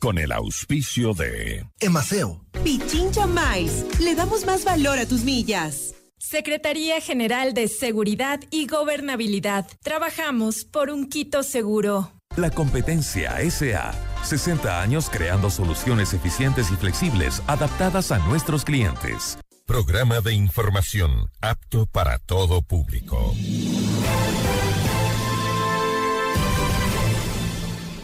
con el auspicio de Emaceo. Pichincha Mais, le damos más valor a tus millas. Secretaría General de Seguridad y Gobernabilidad. Trabajamos por un Quito seguro. La competencia SA. 60 años creando soluciones eficientes y flexibles adaptadas a nuestros clientes. Programa de información apto para todo público.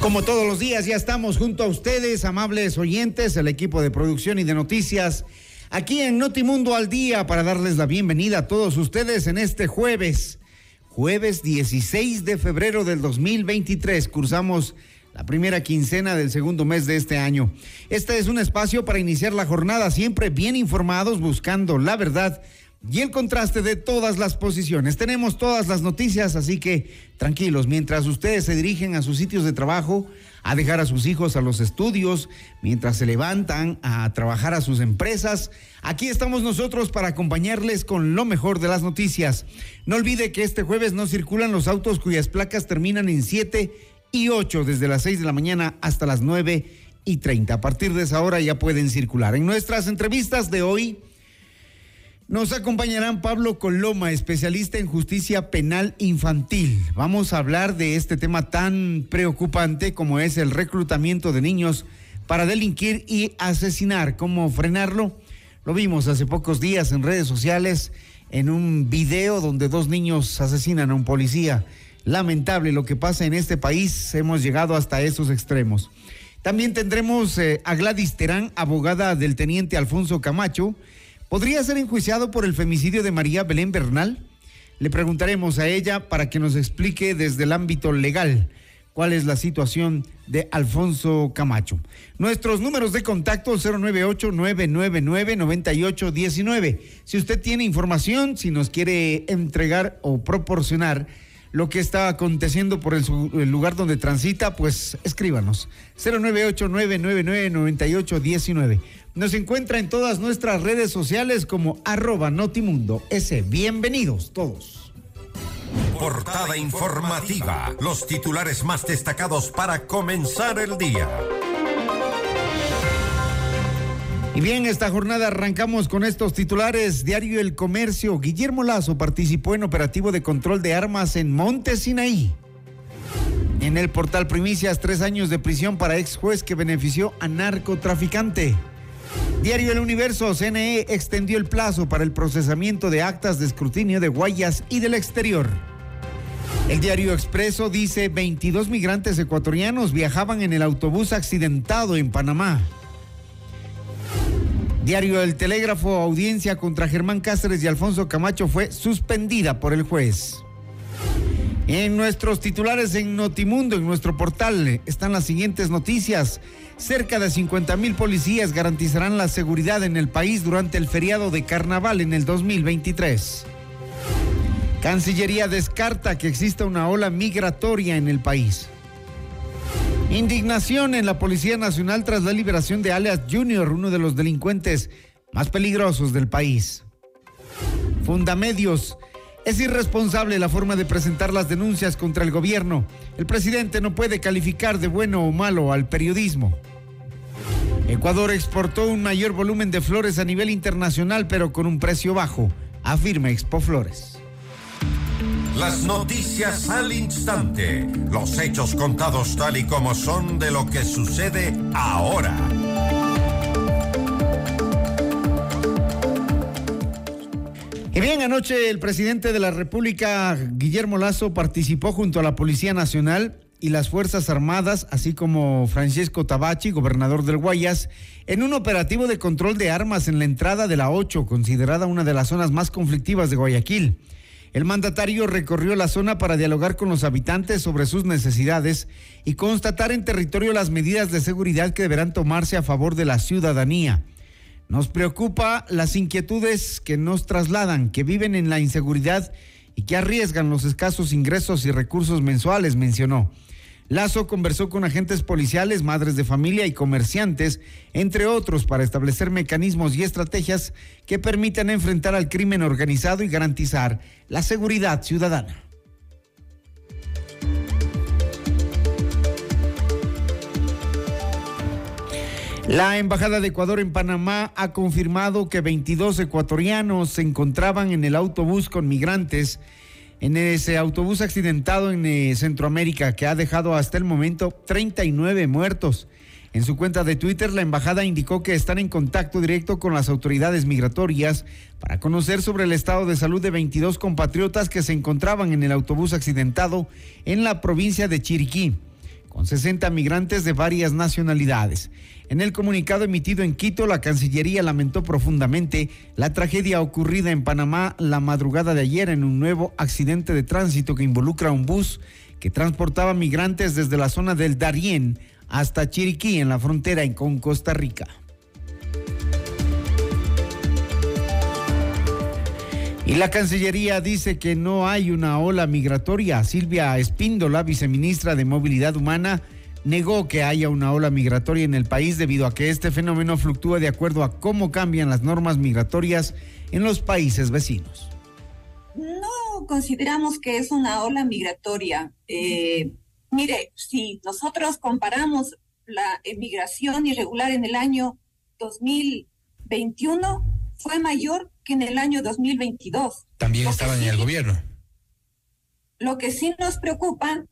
Como todos los días, ya estamos junto a ustedes, amables oyentes, el equipo de producción y de noticias, aquí en Notimundo al Día, para darles la bienvenida a todos ustedes en este jueves, jueves 16 de febrero del 2023. Cursamos la primera quincena del segundo mes de este año. Este es un espacio para iniciar la jornada siempre bien informados, buscando la verdad y el contraste de todas las posiciones. Tenemos todas las noticias, así que tranquilos, mientras ustedes se dirigen a sus sitios de trabajo, a dejar a sus hijos a los estudios, mientras se levantan a trabajar a sus empresas, aquí estamos nosotros para acompañarles con lo mejor de las noticias. No olvide que este jueves no circulan los autos cuyas placas terminan en 7 y 8 desde las 6 de la mañana hasta las 9 y 30. A partir de esa hora ya pueden circular. En nuestras entrevistas de hoy nos acompañarán Pablo Coloma, especialista en justicia penal infantil. Vamos a hablar de este tema tan preocupante como es el reclutamiento de niños para delinquir y asesinar. ¿Cómo frenarlo? Lo vimos hace pocos días en redes sociales en un video donde dos niños asesinan a un policía. Lamentable lo que pasa en este país. Hemos llegado hasta esos extremos. También tendremos eh, a Gladys Terán, abogada del teniente Alfonso Camacho ¿Podría ser enjuiciado por el femicidio de María Belén Bernal? Le preguntaremos a ella para que nos explique desde el ámbito legal cuál es la situación de Alfonso Camacho. Nuestros números de contacto 098-999-9819. Si usted tiene información, si nos quiere entregar o proporcionar lo que está aconteciendo por el, el lugar donde transita, pues escríbanos. 098-999-9819. Nos encuentra en todas nuestras redes sociales como arroba Notimundo S. Bienvenidos todos. Portada informativa. Los titulares más destacados para comenzar el día. Y bien, esta jornada arrancamos con estos titulares. Diario El Comercio. Guillermo Lazo participó en operativo de control de armas en Monte Sinaí. En el portal Primicias, tres años de prisión para ex juez que benefició a narcotraficante. Diario El Universo, CNE extendió el plazo para el procesamiento de actas de escrutinio de Guayas y del exterior. El diario Expreso dice 22 migrantes ecuatorianos viajaban en el autobús accidentado en Panamá. Diario El Telégrafo, audiencia contra Germán Cáceres y Alfonso Camacho fue suspendida por el juez. En nuestros titulares en Notimundo, en nuestro portal, están las siguientes noticias. Cerca de 50 mil policías garantizarán la seguridad en el país durante el feriado de carnaval en el 2023. Cancillería descarta que exista una ola migratoria en el país. Indignación en la Policía Nacional tras la liberación de Alias Junior, uno de los delincuentes más peligrosos del país. Fundamedios. Es irresponsable la forma de presentar las denuncias contra el gobierno. El presidente no puede calificar de bueno o malo al periodismo. Ecuador exportó un mayor volumen de flores a nivel internacional, pero con un precio bajo, afirma Expo Flores. Las noticias al instante, los hechos contados tal y como son de lo que sucede ahora. Y bien, anoche el presidente de la República, Guillermo Lazo, participó junto a la Policía Nacional y las Fuerzas Armadas, así como Francesco Tabachi, gobernador del Guayas, en un operativo de control de armas en la entrada de la 8, considerada una de las zonas más conflictivas de Guayaquil. El mandatario recorrió la zona para dialogar con los habitantes sobre sus necesidades y constatar en territorio las medidas de seguridad que deberán tomarse a favor de la ciudadanía. Nos preocupa las inquietudes que nos trasladan, que viven en la inseguridad y que arriesgan los escasos ingresos y recursos mensuales, mencionó. Lazo conversó con agentes policiales, madres de familia y comerciantes, entre otros, para establecer mecanismos y estrategias que permitan enfrentar al crimen organizado y garantizar la seguridad ciudadana. La Embajada de Ecuador en Panamá ha confirmado que 22 ecuatorianos se encontraban en el autobús con migrantes en ese autobús accidentado en eh, Centroamérica que ha dejado hasta el momento 39 muertos. En su cuenta de Twitter, la embajada indicó que están en contacto directo con las autoridades migratorias para conocer sobre el estado de salud de 22 compatriotas que se encontraban en el autobús accidentado en la provincia de Chiriquí con 60 migrantes de varias nacionalidades. En el comunicado emitido en Quito, la Cancillería lamentó profundamente la tragedia ocurrida en Panamá la madrugada de ayer en un nuevo accidente de tránsito que involucra un bus que transportaba migrantes desde la zona del Darién hasta Chiriquí en la frontera con Costa Rica. Y la Cancillería dice que no hay una ola migratoria. Silvia Espíndola, viceministra de Movilidad Humana, negó que haya una ola migratoria en el país debido a que este fenómeno fluctúa de acuerdo a cómo cambian las normas migratorias en los países vecinos. No consideramos que es una ola migratoria. Eh, mire, si nosotros comparamos la emigración irregular en el año 2021, fue mayor que en el año 2022. También estaban en el gobierno. Lo que sí nos preocupa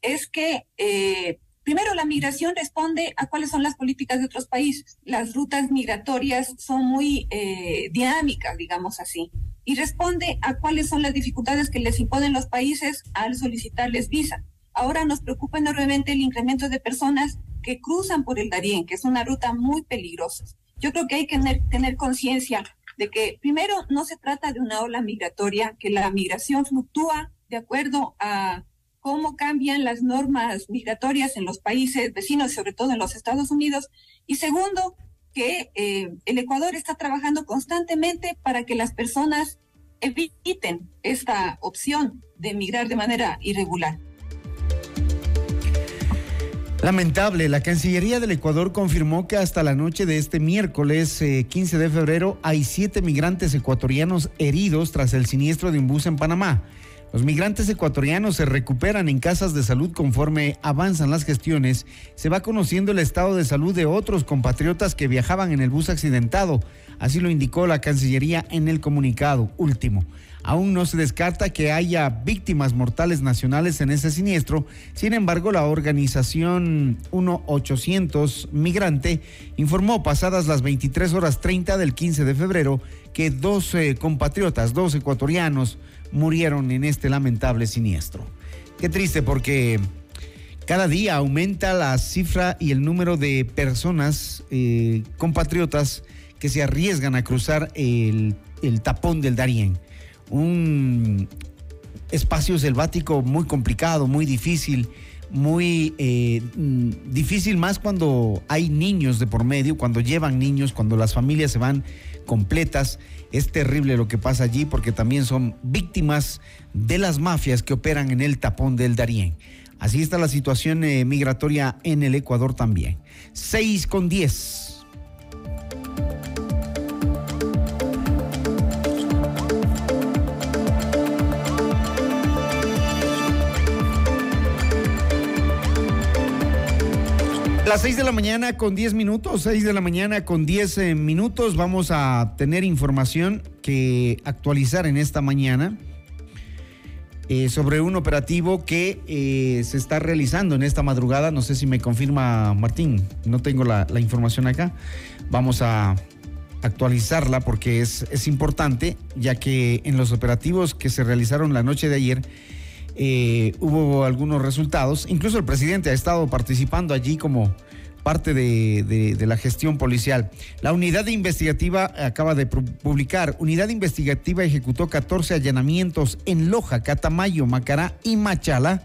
es que, eh, primero, la migración responde a cuáles son las políticas de otros países. Las rutas migratorias son muy eh, dinámicas, digamos así, y responde a cuáles son las dificultades que les imponen los países al solicitarles visa. Ahora nos preocupa enormemente el incremento de personas que cruzan por el Darién, que es una ruta muy peligrosa. Yo creo que hay que tener, conciencia de que primero no se trata de una ola migratoria, que la migración fluctúa de acuerdo a cómo cambian las normas migratorias en los países vecinos, sobre todo en los Estados Unidos. Y segundo, que eh, el Ecuador está trabajando constantemente para que las personas eviten esta opción de emigrar de manera irregular. Lamentable, la Cancillería del Ecuador confirmó que hasta la noche de este miércoles 15 eh, de febrero hay siete migrantes ecuatorianos heridos tras el siniestro de un bus en Panamá. Los migrantes ecuatorianos se recuperan en casas de salud conforme avanzan las gestiones. Se va conociendo el estado de salud de otros compatriotas que viajaban en el bus accidentado. Así lo indicó la Cancillería en el comunicado último. Aún no se descarta que haya víctimas mortales nacionales en ese siniestro. Sin embargo, la organización 1800 Migrante informó pasadas las 23 horas 30 del 15 de febrero que dos compatriotas, dos ecuatorianos, murieron en este lamentable siniestro. Qué triste porque cada día aumenta la cifra y el número de personas, eh, compatriotas, que se arriesgan a cruzar el, el tapón del Darién un espacio selvático muy complicado, muy difícil, muy eh, mm, difícil más cuando hay niños de por medio, cuando llevan niños, cuando las familias se van completas. Es terrible lo que pasa allí porque también son víctimas de las mafias que operan en el tapón del Darién. Así está la situación eh, migratoria en el Ecuador también. 6 con 10. Las 6 de la mañana con 10 minutos, 6 de la mañana con 10 eh, minutos, vamos a tener información que actualizar en esta mañana eh, sobre un operativo que eh, se está realizando en esta madrugada. No sé si me confirma Martín, no tengo la, información acá. Vamos a actualizarla porque es, es importante, ya que en los operativos que se realizaron la noche de ayer, eh, hubo algunos resultados. Incluso el presidente ha estado participando allí como parte de, de, la gestión policial. La unidad investigativa acaba de publicar, unidad investigativa ejecutó 14 allanamientos en Loja, Catamayo, Macará y Machala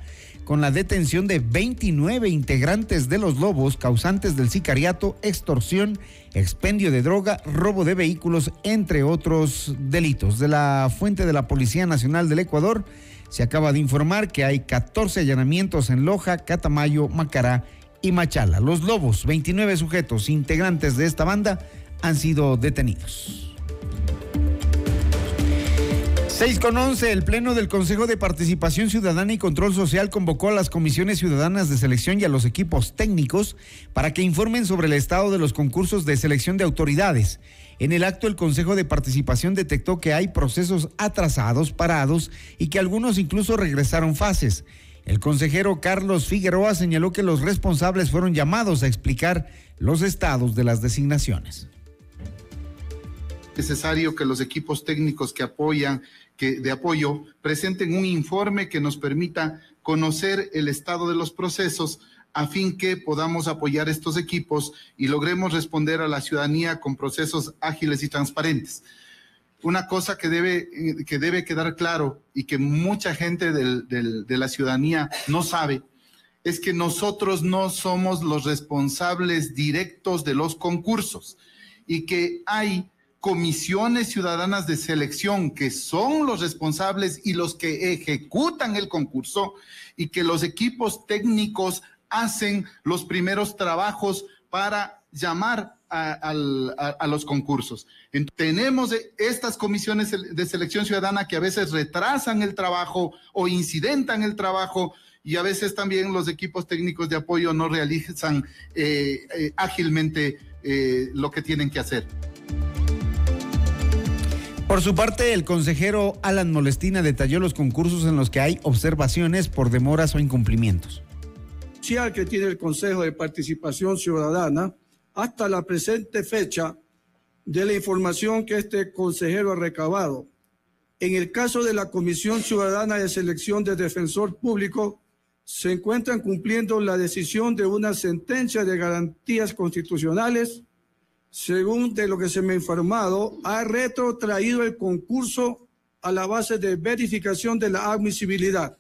con la detención de 29 integrantes de los lobos causantes del sicariato, extorsión, expendio de droga, robo de vehículos, entre otros delitos. De la fuente de la Policía Nacional del Ecuador, se acaba de informar que hay 14 allanamientos en Loja, Catamayo, Macará y Machala. Los lobos, 29 sujetos integrantes de esta banda, han sido detenidos. 6 con 11, el Pleno del Consejo de Participación Ciudadana y Control Social convocó a las comisiones ciudadanas de selección y a los equipos técnicos para que informen sobre el estado de los concursos de selección de autoridades. En el acto, el Consejo de Participación detectó que hay procesos atrasados, parados y que algunos incluso regresaron fases. El consejero Carlos Figueroa señaló que los responsables fueron llamados a explicar los estados de las designaciones necesario que los equipos técnicos que apoyan que, de apoyo presenten un informe que nos permita conocer el estado de los procesos a fin que podamos apoyar estos equipos y logremos responder a la ciudadanía con procesos ágiles y transparentes. Una cosa que debe, que debe quedar claro y que mucha gente del, de la ciudadanía no sabe es que nosotros no somos los responsables directos de los concursos y que hay comisiones ciudadanas de selección que son los responsables y los que ejecutan el concurso y que los equipos técnicos hacen los primeros trabajos para llamar a, los concursos. tenemos estas comisiones de selección ciudadana que a veces retrasan el trabajo o incidentan el trabajo y a veces también los equipos técnicos de apoyo no realizan eh, eh, ágilmente eh, lo que tienen que hacer. Por su parte, el consejero Alan Molestina detalló los concursos en los que hay observaciones por demoras o incumplimientos. Que tiene el Consejo de Participación Ciudadana hasta la presente fecha de la información que este consejero ha recabado. En el caso de la Comisión Ciudadana de Selección de Defensor Público, se encuentran cumpliendo la decisión de una sentencia de garantías constitucionales según de lo que se me ha informado, ha retrotraído el concurso a la base de verificación de la admisibilidad.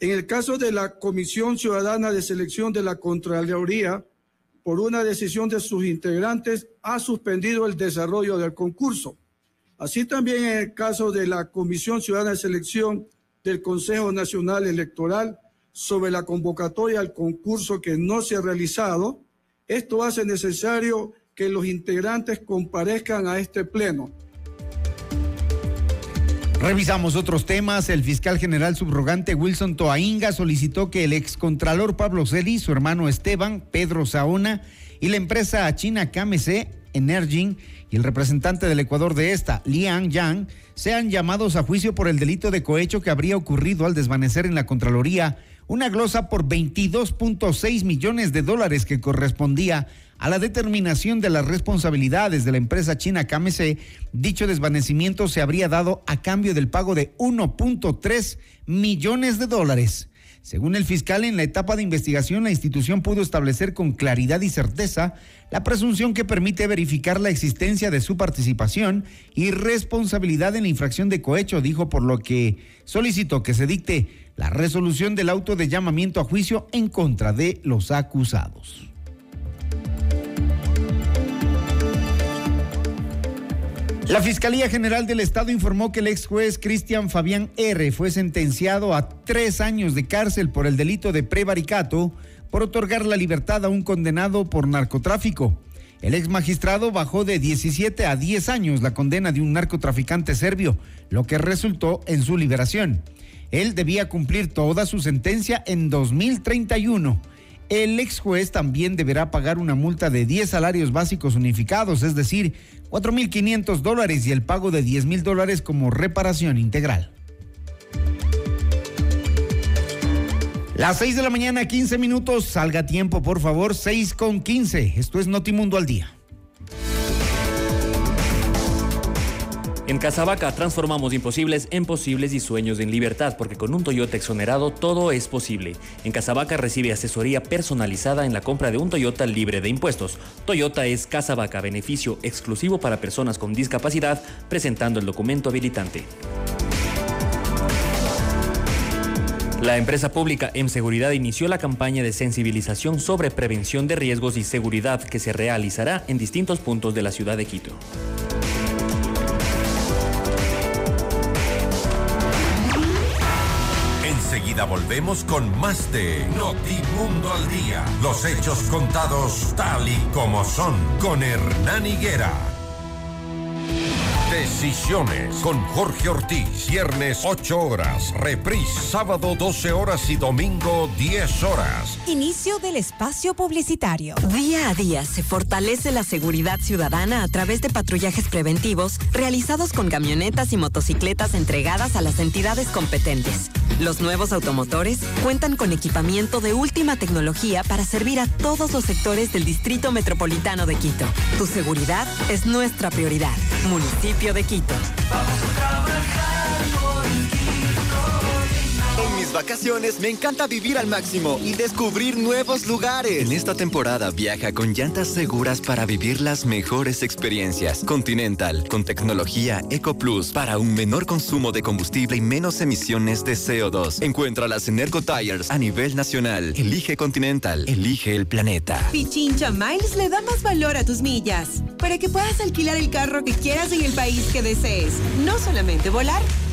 En el caso de la Comisión Ciudadana de Selección de la Contraloría, por una decisión de sus integrantes, ha suspendido el desarrollo del concurso. Así también en el caso de la Comisión Ciudadana de Selección del Consejo Nacional Electoral sobre la convocatoria al concurso que no se ha realizado, esto hace necesario que los integrantes comparezcan a este pleno. Revisamos otros temas. El fiscal general subrogante Wilson Toainga solicitó que el excontralor Pablo Celi, su hermano Esteban, Pedro Saona y la empresa china KMC Energing y el representante del Ecuador de esta, Liang Yang, sean llamados a juicio por el delito de cohecho que habría ocurrido al desvanecer en la Contraloría una glosa por 22.6 millones de dólares que correspondía a la determinación de las responsabilidades de la empresa china KMC, dicho desvanecimiento se habría dado a cambio del pago de 1.3 millones de dólares. Según el fiscal, en la etapa de investigación, la institución pudo establecer con claridad y certeza la presunción que permite verificar la existencia de su participación y responsabilidad en la infracción de cohecho, dijo, por lo que solicitó que se dicte la resolución del auto de llamamiento a juicio en contra de los acusados. La Fiscalía General del Estado informó que el ex juez Cristian Fabián R. fue sentenciado a tres años de cárcel por el delito de prevaricato por otorgar la libertad a un condenado por narcotráfico. El ex magistrado bajó de 17 a 10 años la condena de un narcotraficante serbio, lo que resultó en su liberación. Él debía cumplir toda su sentencia en 2031 el ex juez también deberá pagar una multa de 10 salarios básicos unificados, es decir, 4.500 dólares y el pago de 10.000 dólares como reparación integral. Las 6 de la mañana, 15 minutos. Salga tiempo, por favor. 6 con 15. Esto es Notimundo al día. En Casabaca transformamos imposibles en posibles y sueños en libertad, porque con un Toyota exonerado todo es posible. En Casabaca recibe asesoría personalizada en la compra de un Toyota libre de impuestos. Toyota es Casabaca, beneficio exclusivo para personas con discapacidad, presentando el documento habilitante. La empresa pública M Seguridad inició la campaña de sensibilización sobre prevención de riesgos y seguridad que se realizará en distintos puntos de la ciudad de Quito. Enseguida volvemos con más de Notimundo al Día. Los hechos contados tal y como son con Hernán Higuera. Decisiones con Jorge Ortiz. Viernes 8 horas. Reprise sábado 12 horas y domingo 10 horas. Inicio del espacio publicitario. Día a día se fortalece la seguridad ciudadana a través de patrullajes preventivos realizados con camionetas y motocicletas entregadas a las entidades competentes. Los nuevos automotores cuentan con equipamiento de última tecnología para servir a todos los sectores del Distrito Metropolitano de Quito. Tu seguridad es nuestra prioridad. Municipio de Quito. Mis vacaciones me encanta vivir al máximo y descubrir nuevos lugares. En esta temporada viaja con llantas seguras para vivir las mejores experiencias. Continental, con tecnología Eco Plus para un menor consumo de combustible y menos emisiones de CO2. Encuéntralas en Ergo Tires a nivel nacional. Elige Continental, elige el planeta. Pichincha Miles le da más valor a tus millas para que puedas alquilar el carro que quieras en el país que desees. No solamente volar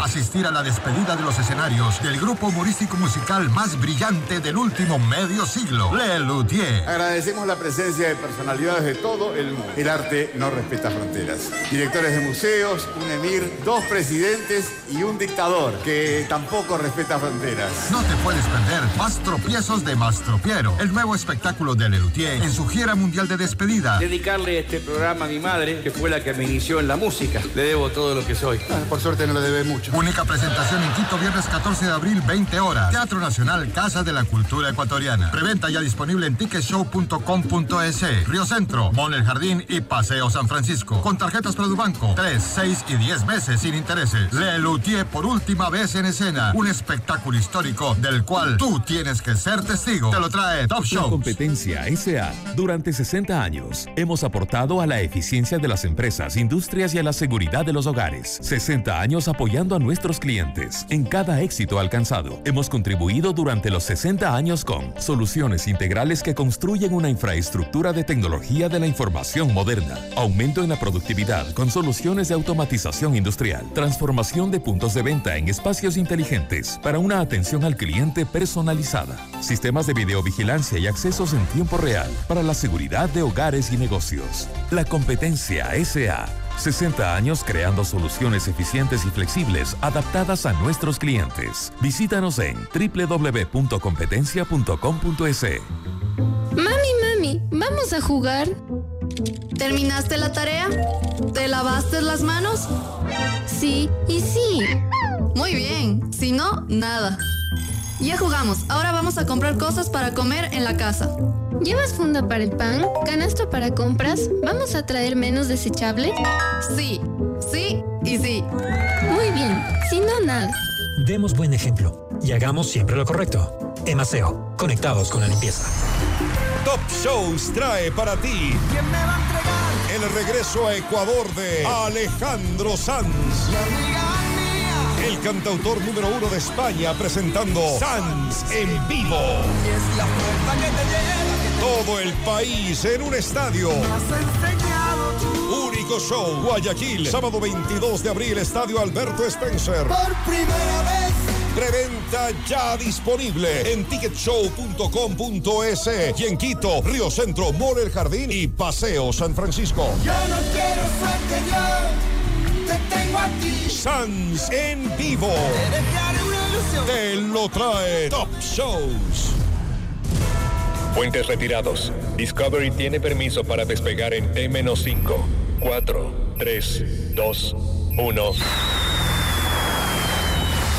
asistir a la despedida de los escenarios del grupo humorístico musical más brillante del último medio siglo, Le Luthier. Agradecemos la presencia de personalidades de todo el mundo. El arte no respeta fronteras. Directores de museos, un emir, dos presidentes y un dictador que tampoco respeta fronteras. No te puedes perder Más tropiezos de Mastropiero, el nuevo espectáculo de Le Luthier en su gira mundial de despedida. Dedicarle este programa a mi madre, que fue la que me inició en la música. Le debo todo lo que soy. Ah, por suerte no le debe Única presentación en Quito, viernes 14 de abril, 20 horas. Teatro Nacional, Casa de la Cultura Ecuatoriana. Preventa ya disponible en ticketshow.com.es. Río Centro, Mall El Jardín y Paseo San Francisco. Con tarjetas Produbanco, 3, 6 y 10 meses sin intereses. Le Luthier por última vez en escena. Un espectáculo histórico del cual tú tienes que ser testigo. Te lo trae Top La Show. competencia SA. Durante 60 años hemos aportado a la eficiencia de las empresas, industrias y a la seguridad de los hogares. 60 años apoyando a nuestros clientes en cada éxito alcanzado. Hemos contribuido durante los 60 años con soluciones integrales que construyen una infraestructura de tecnología de la información moderna, aumento en la productividad con soluciones de automatización industrial, transformación de puntos de venta en espacios inteligentes para una atención al cliente personalizada, sistemas de videovigilancia y accesos en tiempo real para la seguridad de hogares y negocios. La competencia SA. 60 años creando soluciones eficientes y flexibles adaptadas a nuestros clientes. Visítanos en www.competencia.com.es. Mami, mami, ¿vamos a jugar? ¿Terminaste la tarea? ¿Te lavaste las manos? Sí y sí. Muy bien, si no, nada. Ya jugamos, ahora vamos a comprar cosas para comer en la casa. ¿Llevas funda para el pan? ¿Canasto para compras? ¿Vamos a traer menos desechable? Sí, sí y sí. Muy bien, si no, nada. Demos buen ejemplo y hagamos siempre lo correcto. Emaseo, conectados con la limpieza. Top Shows trae para ti el regreso a Ecuador de Alejandro Sanz. El cantautor número uno de España presentando Sanz en vivo. Todo el país en un estadio. Único show, Guayaquil, sábado 22 de abril, Estadio Alberto Spencer. Por primera vez. Preventa ya disponible en ticketshow.com.es y en Quito, Río Centro, Mall El Jardín y Paseo San Francisco. Yo no quiero suerte, yo te tengo a ti. Sans en vivo. Te lo trae Top Shows. Puentes retirados. Discovery tiene permiso para despegar en T-5, 4, 3, 2, 1.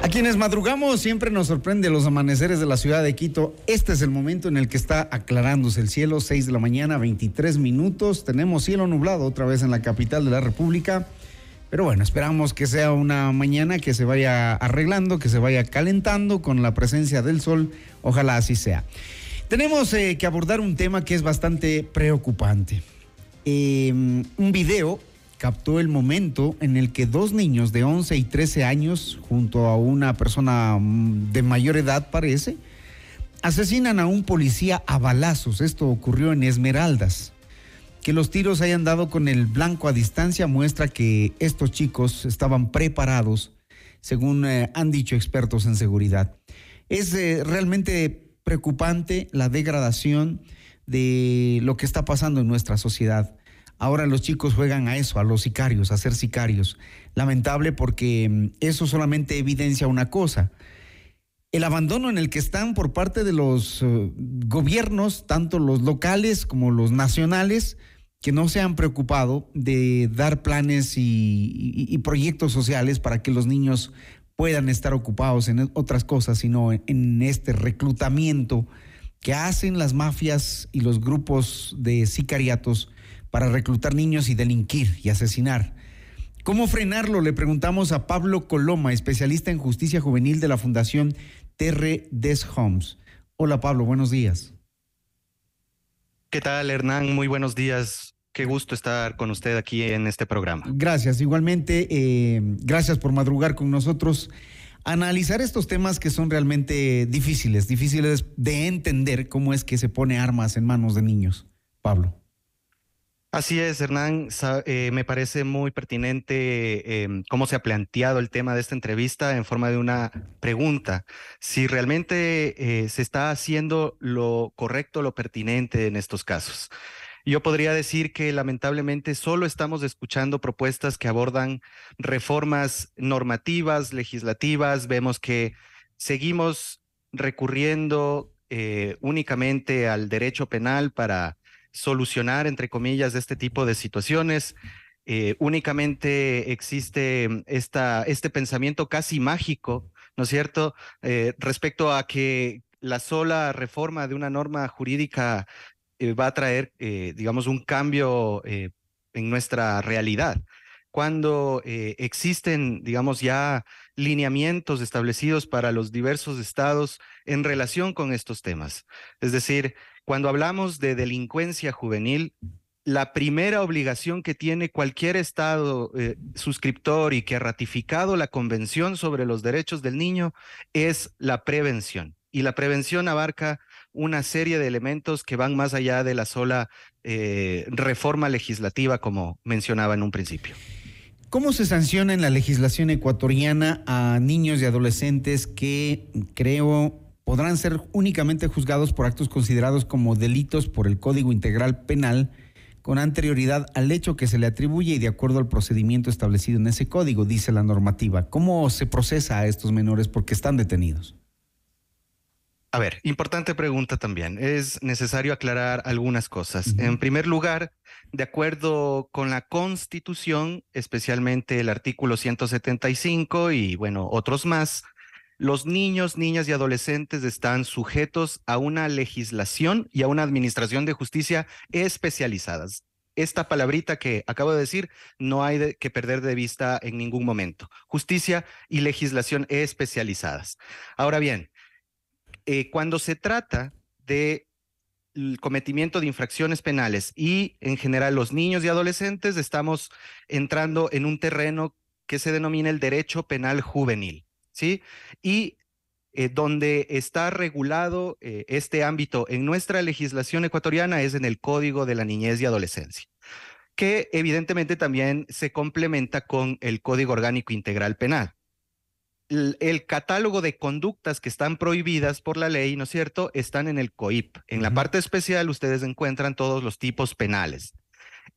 A quienes madrugamos siempre nos sorprende los amaneceres de la ciudad de Quito. Este es el momento en el que está aclarándose el cielo, 6 de la mañana, 23 minutos. Tenemos cielo nublado otra vez en la capital de la República. Pero bueno, esperamos que sea una mañana que se vaya arreglando, que se vaya calentando con la presencia del sol. Ojalá así sea. Tenemos eh, que abordar un tema que es bastante preocupante. Eh, un video captó el momento en el que dos niños de 11 y 13 años, junto a una persona mm, de mayor edad parece, asesinan a un policía a balazos. Esto ocurrió en Esmeraldas. Que los tiros hayan dado con el blanco a distancia muestra que estos chicos estaban preparados, según eh, han dicho expertos en seguridad. Es eh, realmente preocupante la degradación de lo que está pasando en nuestra sociedad. Ahora los chicos juegan a eso, a los sicarios, a ser sicarios. Lamentable porque mm, eso solamente evidencia una cosa. El abandono en el que están por parte de los uh, gobiernos, tanto los locales como los nacionales, que no se han preocupado de dar planes y, proyectos sociales para que los niños puedan estar ocupados en otras cosas, sino en este reclutamiento que hacen las mafias y los grupos de sicariatos para reclutar niños y delinquir y asesinar. ¿Cómo frenarlo? Le preguntamos a Pablo Coloma, especialista en justicia juvenil de la Fundación Terre des Homes. Hola Pablo, buenos días. ¿Qué tal Hernán? Muy buenos días. Qué gusto estar con usted aquí en este programa. Gracias, igualmente. Eh, gracias por madrugar con nosotros. Analizar estos temas que son realmente difíciles, difíciles de entender cómo es que se pone armas en manos de niños. Pablo. Así es, Hernán. Eh, me parece muy pertinente eh, cómo se ha planteado el tema de esta entrevista en forma de una pregunta. Si realmente eh, se está haciendo lo correcto, lo pertinente en estos casos. Yo podría decir que lamentablemente solo estamos escuchando propuestas que abordan reformas normativas, legislativas. Vemos que seguimos recurriendo únicamente al derecho penal para solucionar, entre comillas, este tipo de situaciones. Eh, únicamente existe esta, este pensamiento casi mágico, ¿no es cierto?, eh, respecto a que la sola reforma de una norma jurídica eh, va a traer, digamos, un cambio en nuestra realidad. Cuando existen, digamos, ya lineamientos establecidos para los diversos estados en relación con estos temas. Es decir, cuando hablamos de delincuencia juvenil, la primera obligación que tiene cualquier Estado eh, suscriptor y que ha ratificado la Convención sobre los Derechos del Niño es la prevención. Y la prevención abarca una serie de elementos que van más allá de la sola eh, reforma legislativa, como mencionaba en un principio. ¿Cómo se sanciona en la legislación ecuatoriana a niños y adolescentes que creo podrán ser únicamente juzgados por actos considerados como delitos por el Código Integral Penal? con anterioridad al hecho que se le atribuye y de acuerdo al procedimiento establecido en ese código, dice la normativa. ¿Cómo se procesa a estos menores porque están detenidos? A ver, importante pregunta también. Es necesario aclarar algunas cosas. En primer lugar, de acuerdo con la Constitución, especialmente el artículo 175 y bueno, otros más, los niños, niñas y adolescentes están sujetos a una legislación y a una administración de justicia especializadas. Esta palabrita que acabo de decir no hay que perder de vista en ningún momento. Justicia y legislación especializadas. Ahora bien, eh, cuando se trata de cometimiento de infracciones penales y en general los niños y adolescentes estamos entrando en un terreno que se denomina el derecho penal juvenil. ¿Sí? Y eh, donde está regulado eh, este ámbito en nuestra legislación ecuatoriana es en el Código de la Niñez y Adolescencia, que evidentemente también se complementa con el Código Orgánico Integral Penal. El, catálogo de conductas que están prohibidas por la ley, ¿no es cierto?, están en el COIP. En la parte especial ustedes encuentran todos los tipos penales.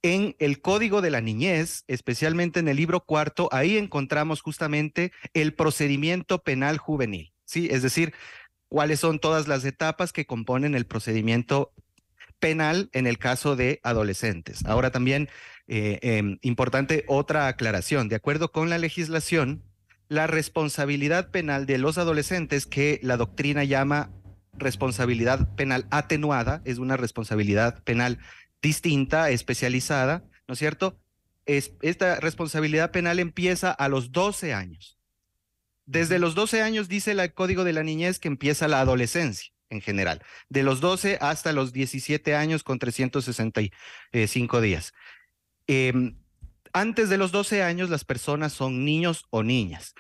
En el Código de la Niñez, especialmente en el libro cuarto, ahí encontramos justamente el procedimiento penal juvenil, ¿sí? Es decir, cuáles son todas las etapas que componen el procedimiento penal en el caso de adolescentes. Ahora también, eh, em, importante otra aclaración, de acuerdo con la legislación, la responsabilidad penal de los adolescentes que la doctrina llama responsabilidad penal atenuada, es una responsabilidad penal distinta, especializada, ¿no es cierto? Es, esta responsabilidad penal empieza a los 12 años. Desde los 12 años dice el Código de la Niñez que empieza la adolescencia en general, de los 12 hasta los 17 años con 365 días. Em, antes de los 12 años las personas son niños o niñas.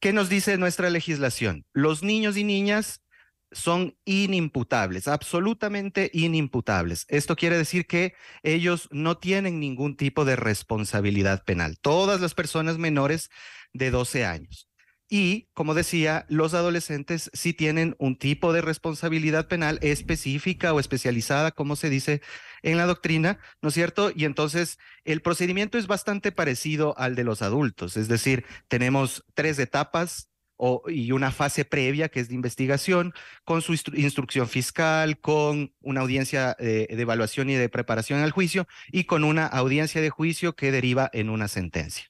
¿Qué nos dice nuestra legislación? Los niños y niñas son inimputables, absolutamente inimputables. Esto quiere decir que ellos no tienen ningún tipo de responsabilidad penal. Todas las personas menores de 12 años. Y, como decía, los adolescentes sí tienen un tipo de responsabilidad penal específica o especializada, como se dice en la doctrina, ¿no es cierto? Y entonces el procedimiento es bastante parecido al de los adultos, es decir, tenemos tres etapas y una fase previa que es de investigación, con su instrucción fiscal, con una audiencia de, evaluación y de preparación al juicio y con una audiencia de juicio que deriva en una sentencia.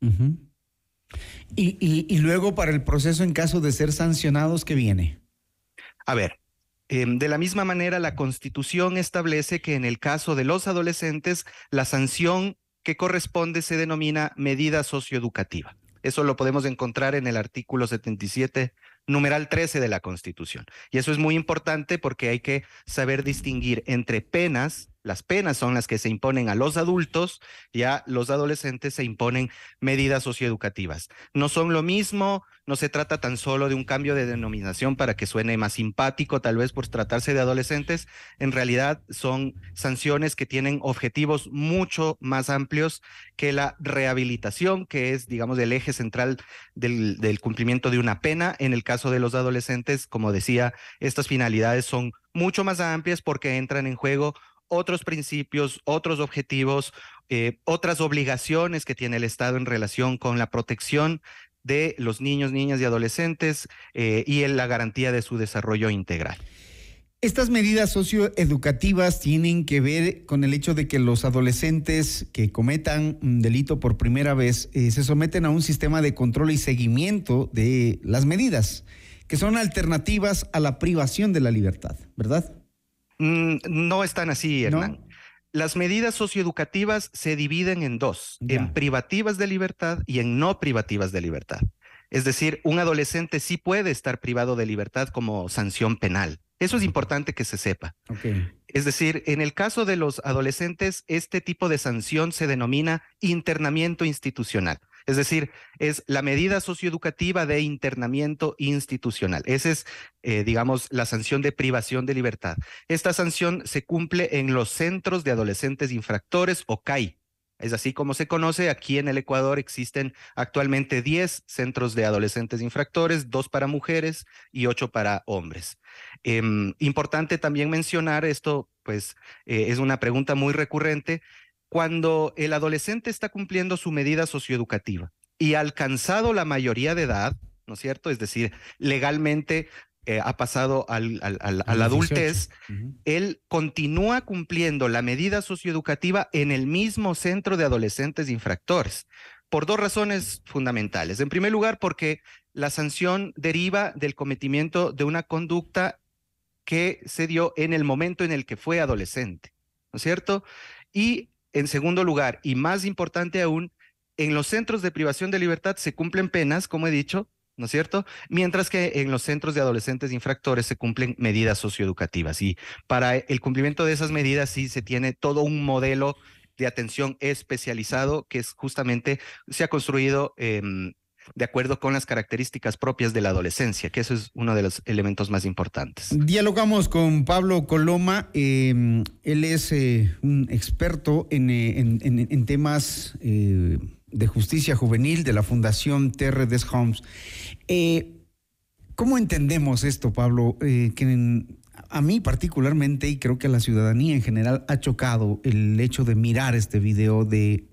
y, luego para el proceso en caso de ser sancionados, ¿qué viene? A ver, em, de la misma manera, la Constitución establece que en el caso de los adolescentes, la sanción que corresponde se denomina medida socioeducativa. Eso lo podemos encontrar en el artículo 77, numeral 13 de la Constitución. Y eso es muy importante porque hay que saber distinguir entre penas las penas son las que se imponen a los adultos y los adolescentes se imponen medidas socioeducativas. No son lo mismo, no se trata tan solo de un cambio de denominación para que suene más simpático, tal vez por tratarse de adolescentes. En realidad son sanciones que tienen objetivos mucho más amplios que la rehabilitación, que es, digamos, el eje central del cumplimiento de una pena. En el caso de los adolescentes, como decía, estas finalidades son mucho más amplias porque entran en juego otros principios, otros objetivos, eh, otras obligaciones que tiene el Estado en relación con la protección de los niños, niñas y adolescentes eh, y en la garantía de su desarrollo integral. Estas medidas socioeducativas tienen que ver con el hecho de que los adolescentes que cometan un delito por primera vez eh, se someten a un sistema de control y seguimiento de las medidas que son alternativas a la privación de la libertad, ¿verdad? Mm, no están así, Hernán. Las medidas socioeducativas se dividen en dos, en privativas de libertad y en no privativas de libertad. Es decir, un adolescente sí puede estar privado de libertad como sanción penal. Eso es importante que se sepa. Es decir, en el caso de los adolescentes, este tipo de sanción se denomina internamiento institucional. Es decir, es la medida socioeducativa de internamiento institucional. Esa es, eh, digamos, la sanción de privación de libertad. Esta sanción se cumple en los centros de adolescentes infractores o CAI. Es así como se conoce. Aquí en el Ecuador existen actualmente 10 centros de adolescentes infractores, dos para mujeres y ocho para hombres. Em, importante también mencionar esto, pues eh, es una pregunta muy recurrente cuando el adolescente está cumpliendo su medida socioeducativa y ha alcanzado la mayoría de edad, ¿no es cierto? Es decir, legalmente eh, ha pasado al, a la adultez, él continúa cumpliendo la medida socioeducativa en el mismo centro de adolescentes infractores, por dos razones fundamentales. En primer lugar, porque la sanción deriva del cometimiento de una conducta que se dio en el momento en el que fue adolescente, ¿no es cierto? Y en segundo lugar, y más importante aún, en los centros de privación de libertad se cumplen penas, como he dicho, ¿no es cierto? Mientras que en los centros de adolescentes infractores se cumplen medidas socioeducativas. Y para el cumplimiento de esas medidas sí se tiene todo un modelo de atención especializado que es justamente, se ha construido em, de acuerdo con las características propias de la adolescencia, que eso es uno de los elementos más importantes. Dialogamos con Pablo Coloma, em, él es eh, un experto en, eh, temas eh, de justicia juvenil de la Fundación Terre des Homes. ¿Cómo entendemos esto, Pablo? que a mí particularmente, y creo que a la ciudadanía en general, ha chocado el hecho de mirar este video de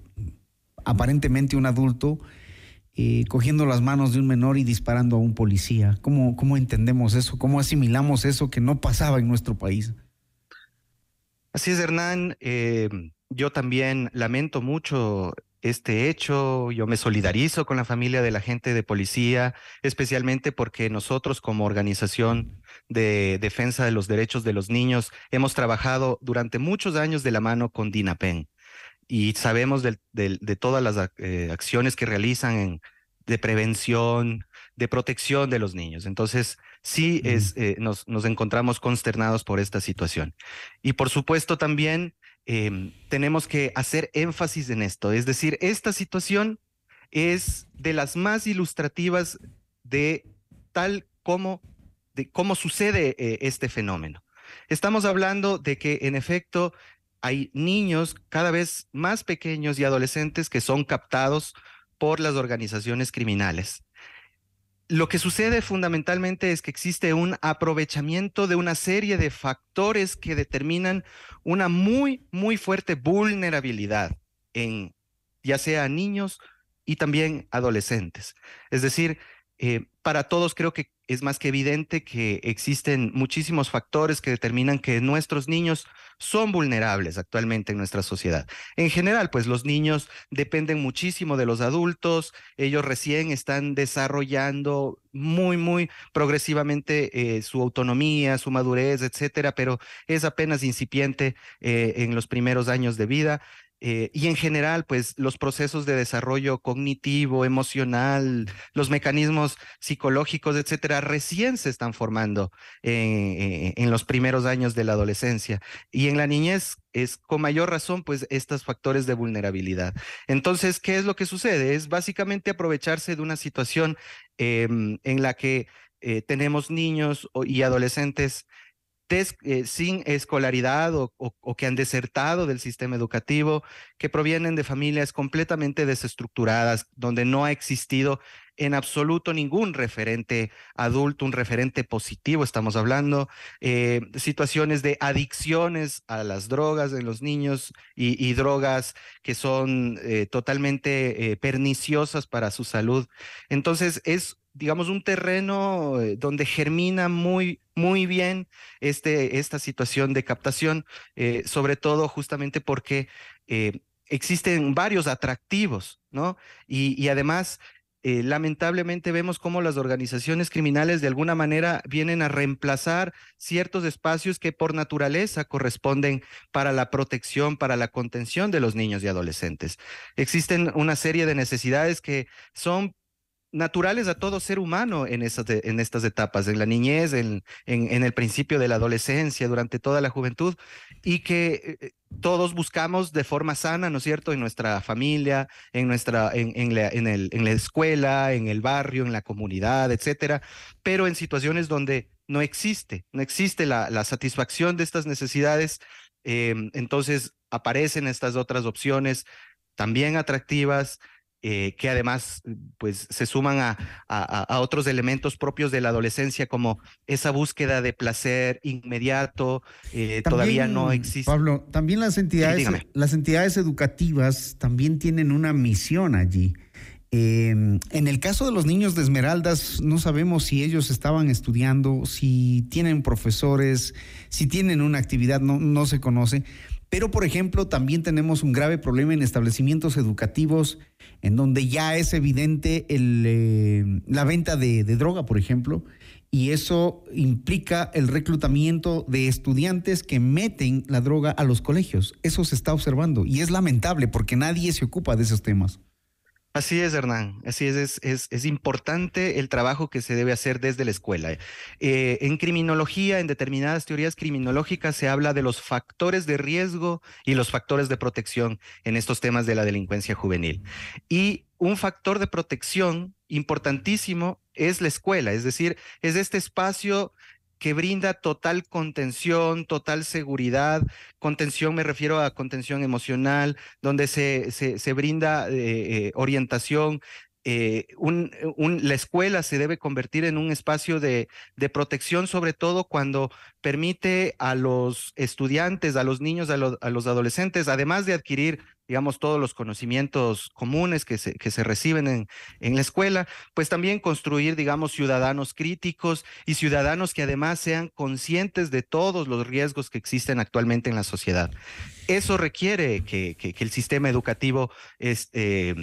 aparentemente un adulto eh, cogiendo las manos de un menor y disparando a un policía. ¿Cómo, ¿Cómo entendemos eso? ¿Cómo asimilamos eso que no pasaba en nuestro país? Así es, Hernán. Eh, yo también lamento mucho este hecho. Yo me solidarizo con la familia de la gente de policía, especialmente porque nosotros como organización de defensa de los derechos de los niños hemos trabajado durante muchos años de la mano con DINAPEN y sabemos de, todas las eh, acciones que realizan de prevención, de protección de los niños. Entonces, sí es, eh, nos, encontramos consternados por esta situación. Y por supuesto también em, tenemos que hacer énfasis en esto, es decir, esta situación es de las más ilustrativas de tal como, de cómo sucede eh, este fenómeno. Estamos hablando de que en efecto hay niños cada vez más pequeños y adolescentes que son captados por las organizaciones criminales. Lo que sucede fundamentalmente es que existe un aprovechamiento de una serie de factores que determinan una muy, muy fuerte vulnerabilidad en ya sea niños y también adolescentes. Es decir, eh, para todos creo que es más que evidente que existen muchísimos factores que determinan que nuestros niños son vulnerables actualmente en nuestra sociedad. En general, pues los niños dependen muchísimo de los adultos, ellos recién están desarrollando muy, muy progresivamente eh, su autonomía, su madurez, etcétera, pero es apenas incipiente eh, en los primeros años de vida. Eh, y en general, pues los procesos de desarrollo cognitivo, emocional, los mecanismos psicológicos, etcétera, recién se están formando eh, en los primeros años de la adolescencia. Y en la niñez es con mayor razón, pues, estos factores de vulnerabilidad. Entonces, ¿qué es lo que sucede? Es básicamente aprovecharse de una situación em, en la que eh, tenemos niños y adolescentes eh, sin escolaridad o, que han desertado del sistema educativo, que provienen de familias completamente desestructuradas, donde no ha existido en absoluto ningún referente adulto, un referente positivo, estamos hablando, eh, situaciones de adicciones a las drogas en los niños y, drogas que son eh, totalmente perniciosas para su salud. Entonces es digamos, un terreno eh, donde germina muy, muy bien este, esta situación de captación, eh, sobre todo justamente porque eh, existen varios atractivos, ¿no? Y, además lamentablemente vemos cómo las organizaciones criminales de alguna manera vienen a reemplazar ciertos espacios que por naturaleza corresponden para la protección, para la contención de los niños y adolescentes. Existen una serie de necesidades que son naturales a todo ser humano en, esas en estas etapas, en la niñez, en, en, el principio de la adolescencia, durante toda la juventud, y que eh, todos buscamos de forma sana, ¿no es cierto?, en nuestra familia, en, nuestra, en, la, el, en la escuela, en el barrio, en la comunidad, etcétera, pero en situaciones donde no existe, no existe la, la satisfacción de estas necesidades, em, entonces aparecen estas otras opciones también atractivas, eh, que además pues se suman a, a, otros elementos propios de la adolescencia como esa búsqueda de placer inmediato eh, todavía no existe. Pablo, también las entidades, las entidades educativas también tienen una misión allí. Em, en el caso de los niños de Esmeraldas, no sabemos si ellos estaban estudiando, si tienen profesores, si tienen una actividad, no, no se conoce. Pero, por ejemplo, también tenemos un grave problema en establecimientos educativos en donde ya es evidente eh, la venta de, droga, por ejemplo, y eso implica el reclutamiento de estudiantes que meten la droga a los colegios. Eso se está observando y es lamentable porque nadie se ocupa de esos temas. Así es, Hernán. Así es, es, importante el trabajo que se debe hacer desde la escuela. Eh, en criminología, en determinadas teorías criminológicas, se habla de los factores de riesgo y los factores de protección en estos temas de la delincuencia juvenil. Y un factor de protección importantísimo es la escuela, es decir, es este espacio que brinda total contención, total seguridad. Contención me refiero a contención emocional, donde se, se, brinda eh, eh, orientación. Eh, la escuela se debe convertir en un espacio de, de protección, sobre todo cuando permite a los estudiantes, a los niños, a, los adolescentes, además de adquirir digamos, todos los conocimientos comunes que se, reciben en, en la escuela, pues también construir, digamos, ciudadanos críticos y ciudadanos que además sean conscientes de todos los riesgos que existen actualmente en la sociedad. Eso requiere que, que, el sistema educativo este,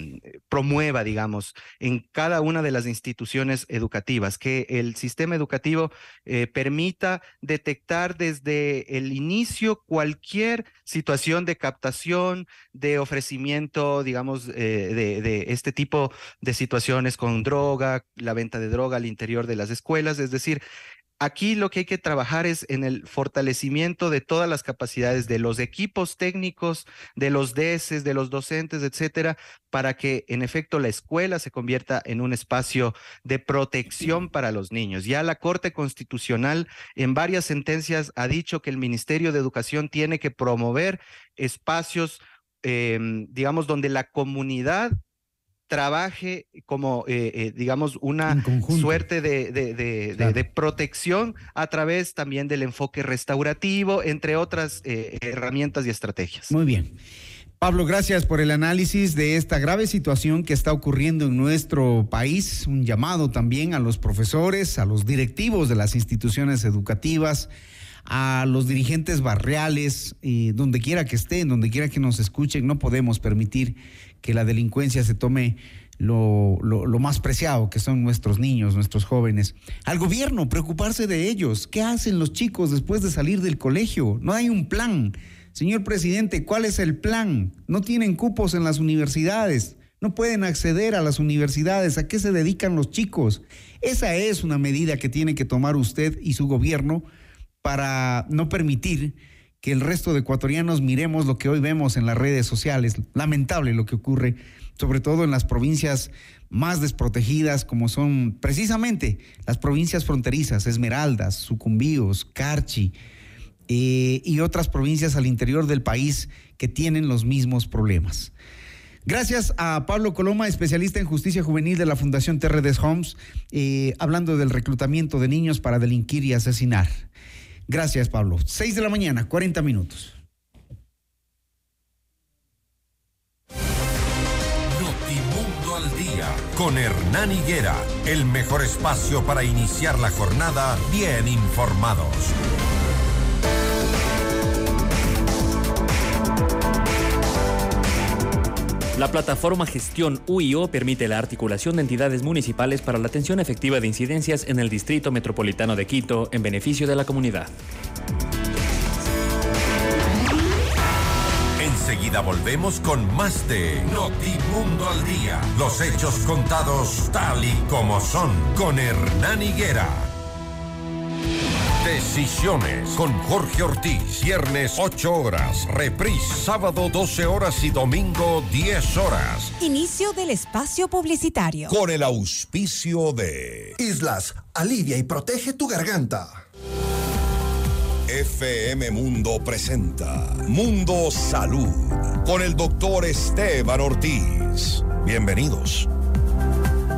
promueva, digamos, en cada una de las instituciones educativas, que el sistema educativo eh, permita detectar desde el inicio cualquier situación de captación, de ofrecimiento, digamos, eh, de, de este tipo de situaciones con droga, la venta de droga al interior de las escuelas, es decir, Aquí lo que hay que trabajar es en el fortalecimiento de todas las capacidades de los equipos técnicos, de los DESES, de los docentes, etcétera, para que en efecto la escuela se convierta en un espacio de protección para los niños. Ya la Corte Constitucional en varias sentencias ha dicho que el Ministerio de Educación tiene que promover espacios, em, digamos, donde la comunidad trabaje como, eh, eh, digamos, una suerte de, de, protección a través también del enfoque restaurativo, entre otras eh, herramientas y estrategias. Muy bien. Pablo, gracias por el análisis de esta grave situación que está ocurriendo en nuestro país. Un llamado también a los profesores, a los directivos de las instituciones educativas, a los dirigentes barriales, donde quiera que estén, donde quiera que nos escuchen. No podemos permitir que la delincuencia se tome lo, lo, más preciado, que son nuestros niños, nuestros jóvenes. Al gobierno, preocuparse de ellos. ¿Qué hacen los chicos después de salir del colegio? No hay un plan. Señor presidente, ¿cuál es el plan? No tienen cupos en las universidades. No pueden acceder a las universidades. ¿A qué se dedican los chicos? Esa es una medida que tiene que tomar usted y su gobierno para no permitir que el resto de ecuatorianos miremos lo que hoy vemos en las redes sociales. Lamentable lo que ocurre, sobre todo en las provincias más desprotegidas, como son precisamente las provincias fronterizas, Esmeraldas, Sucumbíos, Carchi eh, y otras provincias al interior del país que tienen los mismos problemas. Gracias a Pablo Coloma, especialista en justicia juvenil de la Fundación Terredes Homes, eh, hablando del reclutamiento de niños para delinquir y asesinar. Gracias, Pablo. Seis de la mañana, 40 minutos. Notimundo al día con Hernán Higuera, el mejor espacio para iniciar la jornada bien informados. La plataforma Gestión UIO permite la articulación de entidades municipales para la atención efectiva de incidencias en el Distrito Metropolitano de Quito en beneficio de la comunidad. Enseguida volvemos con más de Notimundo al Día. Los hechos contados tal y como son con Hernán Higuera. Decisiones con Jorge Ortiz. Viernes 8 horas. Reprise sábado 12 horas y domingo 10 horas. Inicio del espacio publicitario. Con el auspicio de Islas, alivia y protege tu garganta. FM Mundo presenta Mundo Salud con el doctor Esteban Ortiz. Bienvenidos.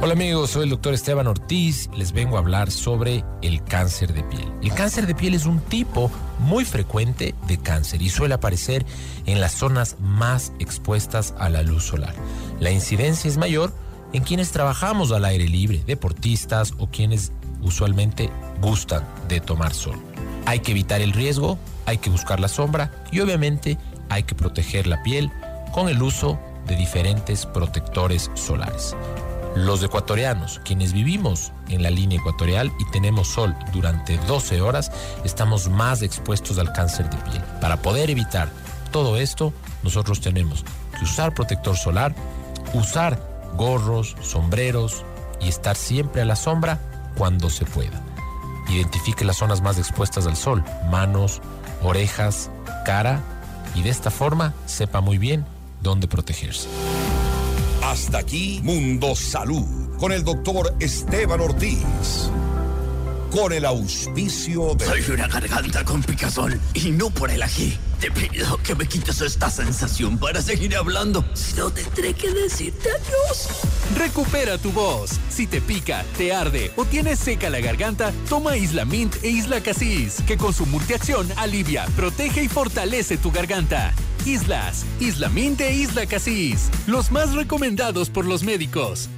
Hola amigos, soy el doctor Esteban Ortiz. Les vengo a hablar sobre el cáncer de piel. El cáncer de piel es un tipo muy frecuente de cáncer y suele aparecer en las zonas más expuestas a la luz solar. La incidencia es mayor en quienes trabajamos al aire libre, deportistas o quienes usualmente gustan de tomar sol. Hay que evitar el riesgo, hay que buscar la sombra y obviamente hay que proteger la piel con el uso de diferentes protectores solares. Los ecuatorianos, quienes vivimos en la línea ecuatorial y tenemos sol durante 12 horas, estamos más expuestos al cáncer de piel. Para poder evitar todo esto, nosotros tenemos que usar protector solar, usar gorros, sombreros y estar siempre a la sombra cuando se pueda. Identifique las zonas más expuestas al sol, manos, orejas, cara y de esta forma sepa muy bien dónde protegerse. Hasta aquí Mundo Salud con el doctor Esteban Ortiz. Con el auspicio de... Soy una garganta con picazón y no por el ají. Te pido que me quites esta sensación para seguir hablando. Si no, tendré que decirte adiós. Recupera tu voz. Si te pica, te arde o tienes seca la garganta, toma Isla Mint e Isla Casis, que con su multiacción alivia, protege y fortalece tu garganta. Islas, Isla Mint e Isla Casis, los más recomendados por los médicos.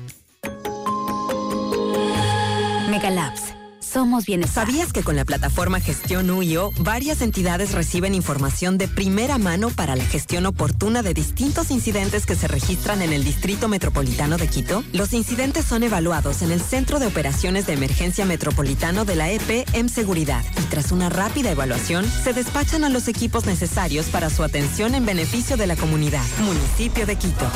Megalabs. Somos. ¿Sabías que con la plataforma Gestión UIO, varias entidades reciben información de primera mano para la gestión oportuna de distintos incidentes que se registran en el Distrito Metropolitano de Quito? Los incidentes son evaluados en el Centro de Operaciones de Emergencia Metropolitano de la EP en Seguridad y tras una rápida evaluación, se despachan a los equipos necesarios para su atención en beneficio de la comunidad. Municipio de Quito.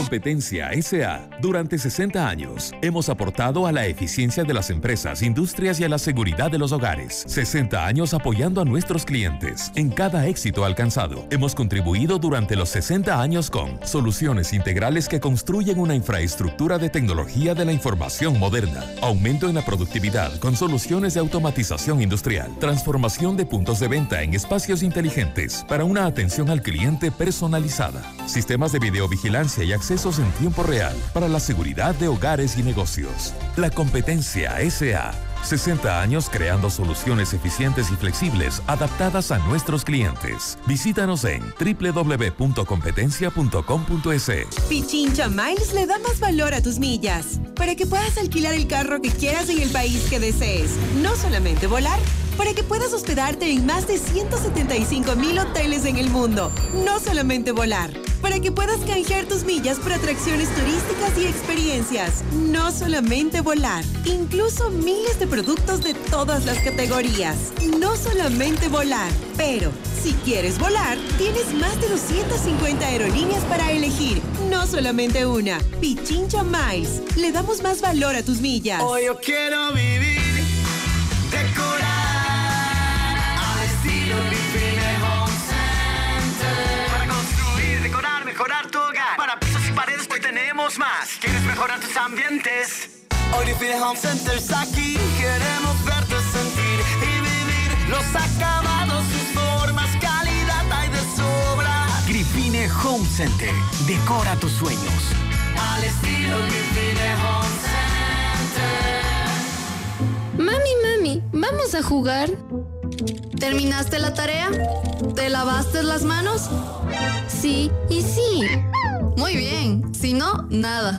Competencia SA. Durante 60 años hemos aportado a la eficiencia de las empresas, industrias y a la seguridad de los hogares. 60 años apoyando a nuestros clientes. En cada éxito alcanzado, hemos contribuido durante los 60 años con soluciones integrales que construyen una infraestructura de tecnología de la información moderna, aumento en la productividad con soluciones de automatización industrial, transformación de puntos de venta en espacios inteligentes para una atención al cliente personalizada, sistemas de videovigilancia y en tiempo real para la seguridad de hogares y negocios. La competencia SA. 60 años creando soluciones eficientes y flexibles adaptadas a nuestros clientes. Visítanos en www.competencia.com.es. Pichincha Miles le da más valor a tus millas para que puedas alquilar el carro que quieras en el país que desees. No solamente volar, para que puedas hospedarte en más de 175 mil hoteles en el mundo. No solamente volar, para que puedas canjear tus millas por atracciones turísticas y experiencias. No solamente volar, incluso miles de productos de todas las categorías. No solamente volar, pero si quieres volar, tienes más de 250 aerolíneas para elegir. No solamente una. Pichincha Miles. Le damos más valor a tus millas. Hoy yo quiero vivir, decorar al estilo Home Center. Para construir, decorar, mejorar tu hogar. Para pisos y paredes, hoy tenemos más. ¿Quieres mejorar tus ambientes? Hoy Grifine Home Center está aquí. Queremos verte sentir y vivir los acabados, sus formas, calidad hay de sobra. Grifine Home Center. Decora tus sueños. Al estilo Grifine Home Center. Mami, mami, ¿vamos a jugar? ¿Terminaste la tarea? ¿Te lavaste las manos? Sí, y sí. Muy bien, si no, nada.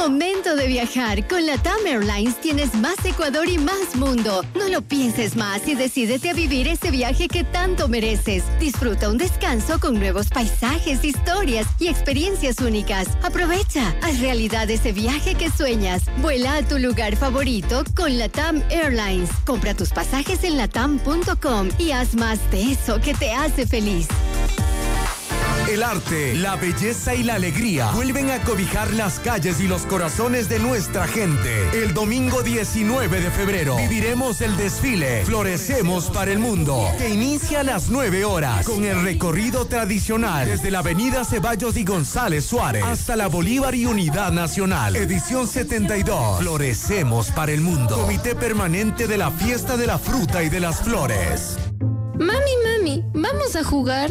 Momento de viajar. Con la TAM Airlines tienes más Ecuador y más mundo. No lo pienses más y decídete a vivir ese viaje que tanto mereces. Disfruta un descanso con nuevos paisajes, historias y experiencias únicas. Aprovecha, haz realidad ese viaje que sueñas. Vuela a tu lugar favorito con la TAM Airlines. Compra tus pasajes en latam.com y haz más de eso que te hace feliz. El arte, la belleza y la alegría vuelven a cobijar las calles y los corazones de nuestra gente. El domingo 19 de febrero viviremos el desfile Florecemos para el Mundo, que inicia a las 9 horas con el recorrido tradicional desde la avenida Ceballos y González Suárez hasta la Bolívar y Unidad Nacional. Edición 72. Florecemos para el Mundo. Comité Permanente de la Fiesta de la Fruta y de las Flores. Mami, mami, ¿vamos a jugar?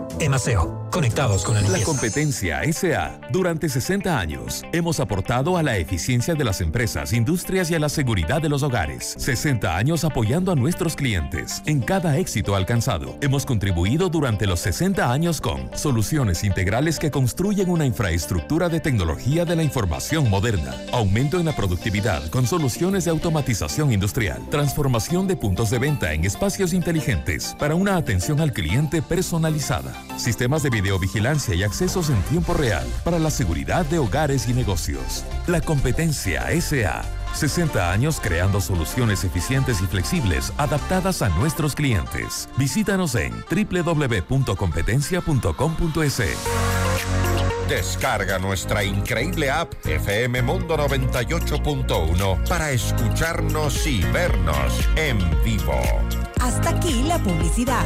Emaseo, conectados con la La competencia SA. Durante 60 años hemos aportado a la eficiencia de las empresas, industrias y a la seguridad de los hogares. 60 años apoyando a nuestros clientes en cada éxito alcanzado. Hemos contribuido durante los 60 años con soluciones integrales que construyen una infraestructura de tecnología de la información moderna, aumento en la productividad con soluciones de automatización industrial, transformación de puntos de venta en espacios inteligentes para una atención al cliente personalizada, sistemas de videovigilancia y accesos en tiempo real para la seguridad de hogares y negocios. La competencia SA. 60 años creando soluciones eficientes y flexibles adaptadas a nuestros clientes. Visítanos en www.competencia.com.es. Descarga nuestra increíble app FM Mundo 98.1 para escucharnos y vernos en vivo. Hasta aquí la publicidad.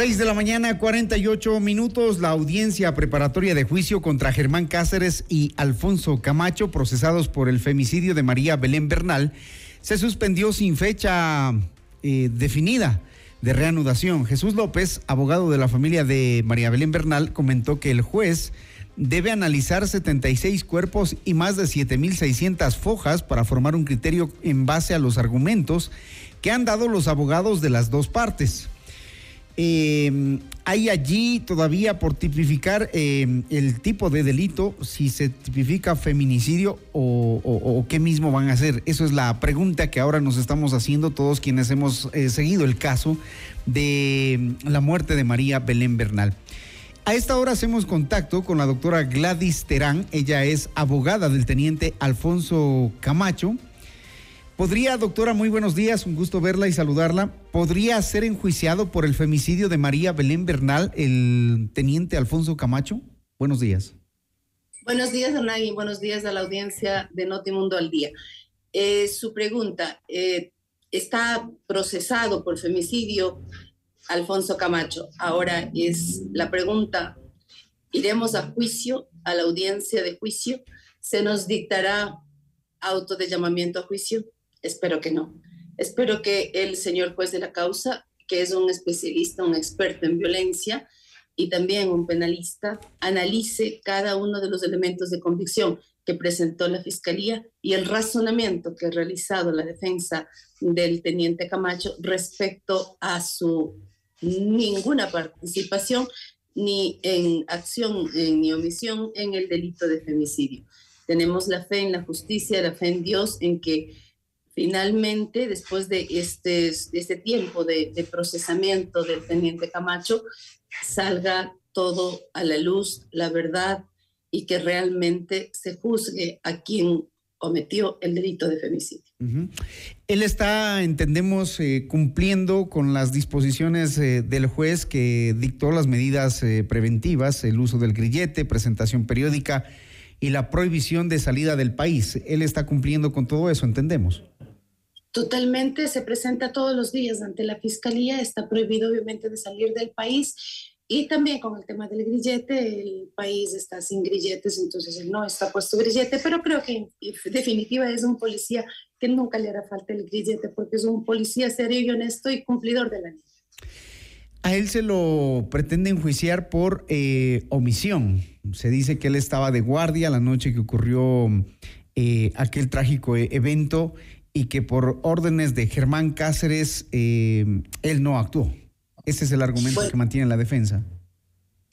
6 de la mañana, 48 minutos. La audiencia preparatoria de juicio contra Germán Cáceres y Alfonso Camacho, procesados por el femicidio de María Belén Bernal, se suspendió sin fecha eh, definida de reanudación. Jesús López, abogado de la familia de María Belén Bernal, comentó que el juez debe analizar 76 cuerpos y más de 7.600 fojas para formar un criterio en base a los argumentos que han dado los abogados de las dos partes. Eh, hay allí todavía por tipificar eh, el tipo de delito, si se tipifica feminicidio o, qué mismo van a hacer. Eso es la pregunta que ahora nos estamos haciendo todos quienes hemos eh, seguido el caso de mm, la muerte de María Belén Bernal. A esta hora hacemos contacto con la doctora Gladys Terán. Ella es abogada del teniente Alfonso Camacho. ¿Podría, doctora, muy buenos días, un gusto verla y saludarla. ¿Podría ser enjuiciado por el femicidio de María Belén Bernal el teniente Alfonso Camacho? Buenos días. Buenos días, y buenos días a la audiencia de Notimundo al Día. Eh, su pregunta, eh, está procesado por femicidio Alfonso Camacho. Ahora es la pregunta, ¿iremos a juicio, a la audiencia de juicio? ¿Se nos dictará auto de llamamiento a juicio? Espero que no. Espero que el señor juez de la causa, que es un especialista, un experto en violencia, y también un penalista analice cada uno de los elementos de convicción que presentó la Fiscalía y el razonamiento que ha realizado la defensa del teniente Camacho respecto a su ninguna participación ni en acción ni omisión en el delito de femicidio. tenemos la fe en la justicia, la fe en Dios, en que finalmente, después de este, este tiempo de, procesamiento del teniente Camacho, salga todo a la luz, la verdad, y que realmente se juzgue a quien cometió el delito de femicidio. Él está, entendemos, eh, cumpliendo con las disposiciones eh, del juez que dictó las medidas eh, preventivas, el uso del grillete, presentación periódica y la prohibición de salida del país. Él está cumpliendo con todo eso, entendemos. Totalmente, se presenta todos los días ante la fiscalía, está prohibido obviamente de salir del país y también con el tema del grillete, el país está sin grilletes, entonces él no está puesto grillete, pero creo que en definitiva es un policía que nunca le hará falta el grillete porque es un policía serio y honesto y cumplidor de la ley. A él se lo pretende enjuiciar por eh, omisión. Se dice que él estaba de guardia la noche que ocurrió eh, aquel trágico e-, evento y que por órdenes de Germán Cáceres eh, él no actuó. Ese es el argumento que mantiene la defensa.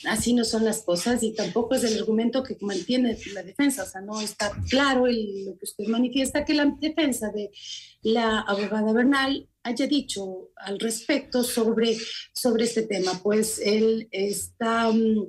Así no son las cosas y tampoco es el argumento que mantiene la defensa. O sea, no está claro el, lo que usted manifiesta que la defensa de la abogada Bernal haya dicho al respecto sobre, sobre este tema. Pues él está... Mm,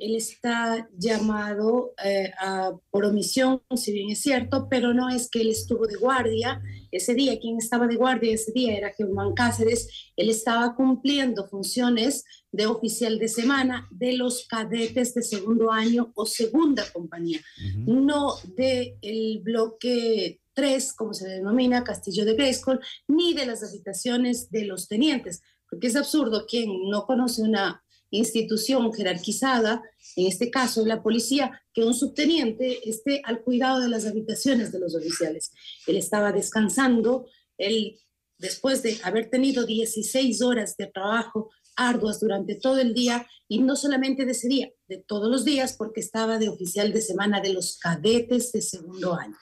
él está llamado eh, a, por omisión, si bien es cierto, pero no es que él estuvo de guardia ese día. Quien estaba de guardia ese día era Germán Cáceres. Él estaba cumpliendo funciones de oficial de semana de los cadetes de segundo año o segunda compañía, no del el bloque 3, como se denomina, Castillo de Grayskull, ni de las habitaciones de los tenientes, porque es absurdo quien no conoce una institución jerarquizada, en este caso la policía, que un subteniente esté al cuidado de las habitaciones de los oficiales. Él estaba descansando, él después de haber tenido 16 horas de trabajo arduas durante todo el día, y no solamente de ese día, de todos los días, porque estaba de oficial de semana de los cadetes de segundo año.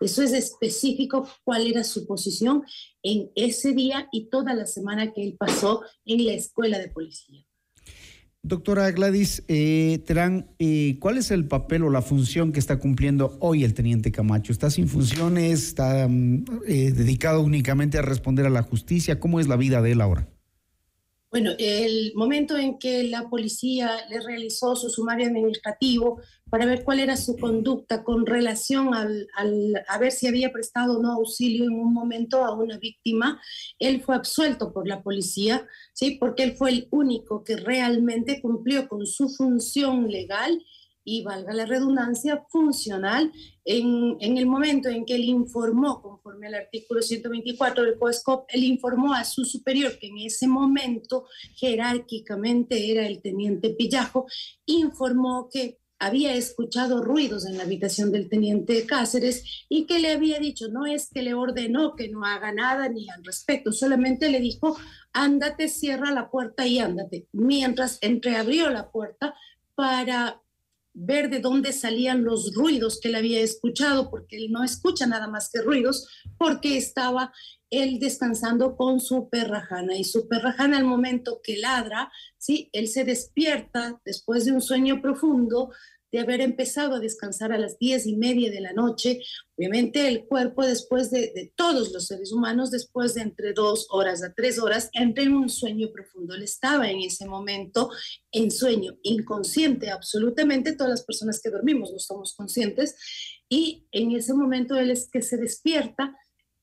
Eso es específico cuál era su posición en ese día y toda la semana que él pasó en la escuela de policía. Doctora Gladys eh, Terán, eh, ¿cuál es el papel o la función que está cumpliendo hoy el teniente Camacho? ¿Está sin funciones? ¿Está mm, eh, dedicado únicamente a responder a la justicia? ¿Cómo es la vida de él ahora? Bueno, el momento en que la policía le realizó su sumario administrativo para ver cuál era su conducta con relación al, a ver si había prestado o no auxilio en un momento a una víctima, él fue absuelto por la policía, ¿sí? porque él fue el único que realmente cumplió con su función legal y valga la redundancia, funcional en, en, el momento en que él informó, conforme al artículo 124 del COESCOP, él informó a su superior, que en ese momento jerárquicamente era el teniente Pillajo, informó que había escuchado ruidos en la habitación del teniente Cáceres y que le había dicho, no es que le ordenó que no haga nada ni al respecto, solamente le dijo, ándate, cierra la puerta y ándate. Mientras entreabrió la puerta para ver de dónde salían los ruidos que él había escuchado, porque él no escucha nada más que ruidos, porque estaba él descansando con su perrajana y su perrajana al momento que ladra, ¿sí? él se despierta después de un sueño profundo, de haber empezado a descansar a las diez y media de la noche. Obviamente el cuerpo después de, todos los seres humanos, después de entre dos horas a tres horas, entra en un sueño profundo. Él estaba en ese momento en sueño, inconsciente absolutamente. Todas las personas que dormimos no somos conscientes. Y en ese momento él es que se despierta,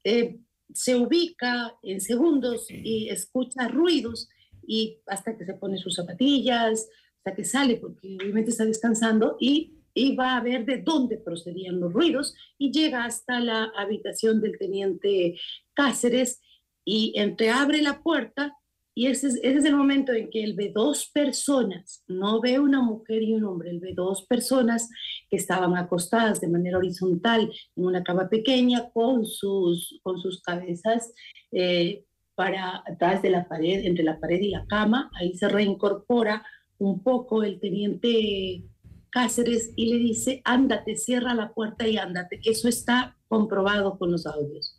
eh, se ubica en segundos y escucha ruidos y hasta que se pone sus zapatillas, hasta que sale, porque obviamente está descansando, y, y va a ver de dónde procedían los ruidos, y llega hasta la habitación del teniente Cáceres, y entreabre la puerta, y ese es, ese es el momento en que él ve dos personas, no ve una mujer y un hombre, él ve dos personas que estaban acostadas de manera horizontal en una cama pequeña con sus, con sus cabezas eh, para atrás de la pared, entre la pared y la cama, ahí se reincorpora un poco el teniente Cáceres y le dice, ándate, cierra la puerta y ándate. Eso está comprobado con los audios.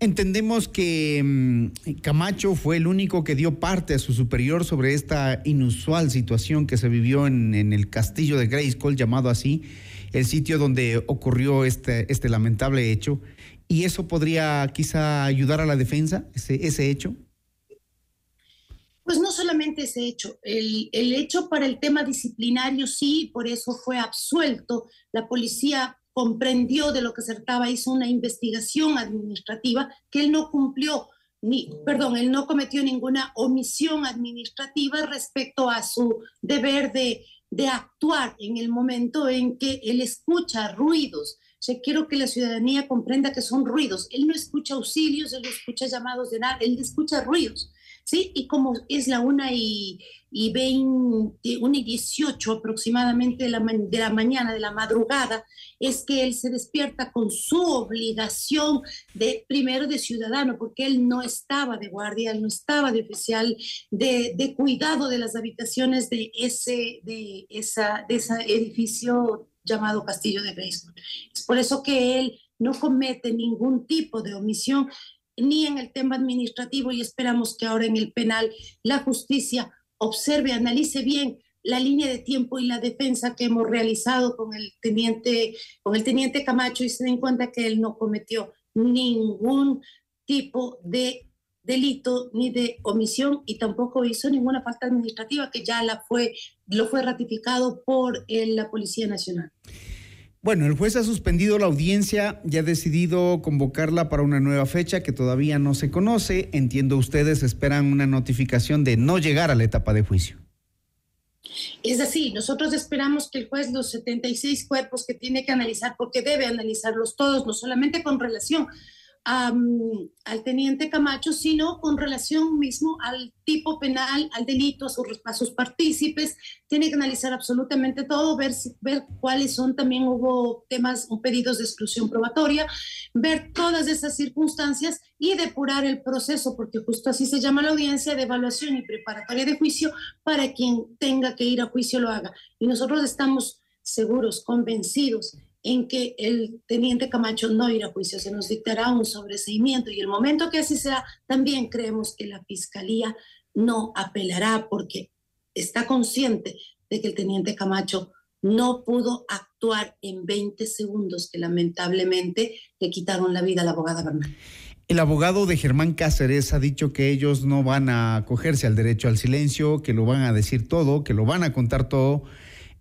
Entendemos que mm, Camacho fue el único que dio parte a su superior sobre esta inusual situación que se vivió en, en el castillo de Grayskull, llamado así, el sitio donde ocurrió este, este lamentable hecho. ¿Y eso podría quizá ayudar a la defensa, ese hecho? Pues no solamente ese hecho, el, el, hecho para el tema disciplinario sí, por eso fue absuelto. La policía comprendió de lo que se trataba, hizo una investigación administrativa que él no cumplió, ni, perdón, él no cometió ninguna omisión administrativa respecto a su deber de, de actuar en el momento en que él escucha ruidos. O quiero que la ciudadanía comprenda que son ruidos. Él no escucha auxilios, él no escucha llamados de nada, él escucha ruidos. ¿Sí? Y como es la una y, y 20, una y 18 aproximadamente de la, de la mañana, de la madrugada, es que él se despierta con su obligación de, primero de ciudadano, porque él no estaba de guardia, no estaba de oficial, de, de cuidado de las habitaciones de ese, de esa, de ese edificio llamado Castillo de Grayskull. Es por eso que él no comete ningún tipo de omisión ni en el tema administrativo y esperamos que ahora en el penal la justicia observe, analice bien la línea de tiempo y la defensa que hemos realizado con el teniente, con el teniente Camacho y se den cuenta que él no cometió ningún tipo de delito ni de omisión y tampoco hizo ninguna falta administrativa que ya la fue, lo fue ratificado por la Policía Nacional. Bueno, el juez ha suspendido la audiencia y ha decidido convocarla para una nueva fecha que todavía no se conoce. Entiendo ustedes esperan una notificación de no llegar a la etapa de juicio. Es así, nosotros esperamos que el juez los 76 cuerpos que tiene que analizar, porque debe analizarlos todos, no solamente con relación al teniente Camacho, sino con relación mismo al tipo penal, al delito, a sus, a sus partícipes. Tiene que analizar absolutamente todo, ver, ver cuáles son, también hubo temas o pedidos de exclusión probatoria, ver todas esas circunstancias y depurar el proceso, porque justo así se llama la audiencia de evaluación y preparatoria de juicio para quien tenga que ir a juicio lo haga. Y nosotros estamos seguros, convencidos en que el teniente Camacho no irá a juicio, se nos dictará un sobreseimiento y el momento que así sea, también creemos que la fiscalía no apelará porque está consciente de que el teniente Camacho no pudo actuar en 20 segundos que lamentablemente le quitaron la vida a la abogada Bernal. El abogado de Germán Cáceres ha dicho que ellos no van a acogerse al derecho al silencio, que lo van a decir todo, que lo van a contar todo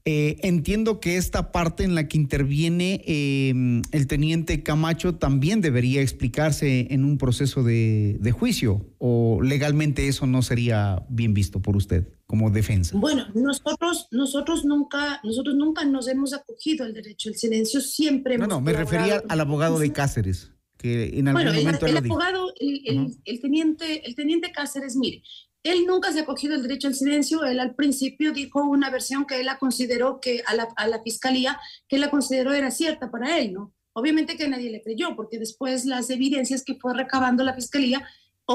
eh, entiendo que esta parte en la que interviene em, el teniente Camacho también debería explicarse en un proceso de, juicio o legalmente eso no sería bien visto por usted como defensa. Bueno, nosotros, nosotros nunca, nosotros nunca nos hemos acogido al derecho al silencio, siempre. No, no, me refería al abogado de Cáceres. Que en algún bueno, momento el, abogado, el, teniente, el teniente Cáceres, mire, él nunca se ha acogido el derecho al silencio. Él al principio dijo una versión que él la consideró que a la, a la fiscalía, que la consideró era cierta para él, ¿no? Obviamente que nadie le creyó, porque después las evidencias que fue recabando la fiscalía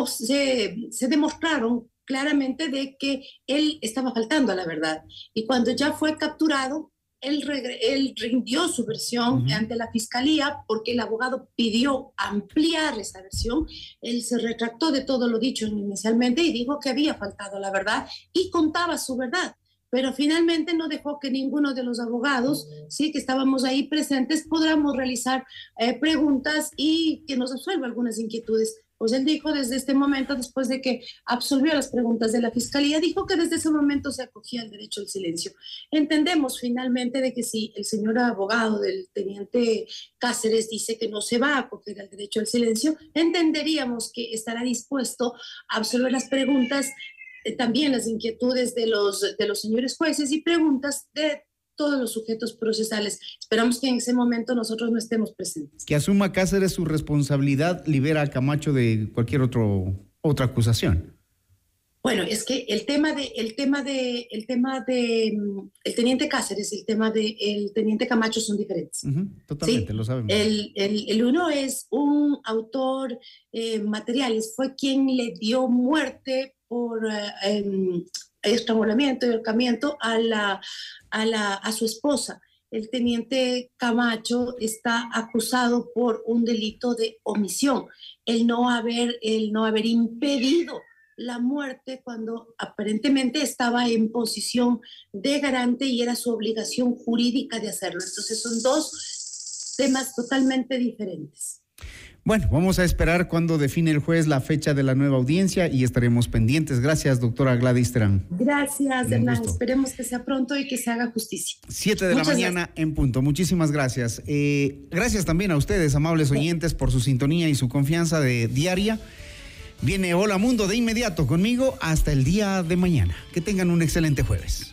se, se demostraron claramente de que él estaba faltando a la verdad. Y cuando ya fue capturado, él, rindió su versión ante la fiscalía porque el abogado pidió ampliar esa versión. Él se retractó de todo lo dicho inicialmente y dijo que había faltado la verdad y contaba su verdad. Pero finalmente no dejó que ninguno de los abogados, sí, que estábamos ahí presentes, podamos realizar eh, preguntas y que nos resuelva algunas inquietudes pues él dijo desde este momento, después de que absolvió las preguntas de la fiscalía, dijo que desde ese momento se acogía al derecho al silencio. Entendemos finalmente de que si el señor abogado del teniente Cáceres dice que no se va a acoger al derecho al silencio, entenderíamos que estará dispuesto a absolver las preguntas eh, también las inquietudes de los, de los señores jueces y preguntas de todos los sujetos procesales. Esperamos que en ese momento nosotros no estemos presentes. Que asuma Cáceres su responsabilidad, libera a Camacho de cualquier otro, otra acusación. Bueno, es que el tema de, el tema de, el tema de, mm, el teniente Cáceres, el tema de el teniente Camacho son diferentes. totalmente, lo sabemos. El, el, el, uno es un autor eh, materiales, fue quien le dio muerte por eh, em, estrangulamiento y ahorcamiento a, la, a, la, a su esposa. El teniente Camacho está acusado por un delito de omisión, el no haber, el no haber impedido la muerte cuando aparentemente estaba en posición de garante y era su obligación jurídica de hacerlo. Entonces son dos temas totalmente diferentes. Bueno, vamos a esperar cuando define el juez la fecha de la nueva audiencia y estaremos pendientes. Gracias, doctora Gladys Terán. Gracias, Hernán. Esperemos que sea pronto y que se haga justicia. Siete de la mañana en punto. Muchísimas gracias. Eh, gracias también a ustedes, amables oyentes, por su sintonía y su confianza de diaria. Viene Hola Mundo de inmediato conmigo hasta el día de mañana. Que tengan un excelente jueves.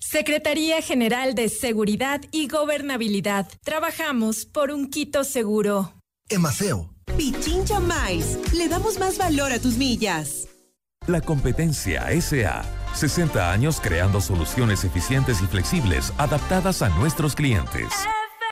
Secretaría General de Seguridad y Gobernabilidad. Trabajamos por un Quito seguro. Emaceo. Pichincha Mais. Le damos más valor a tus millas. La competencia SA. 60 años creando soluciones eficientes y flexibles adaptadas a nuestros clientes.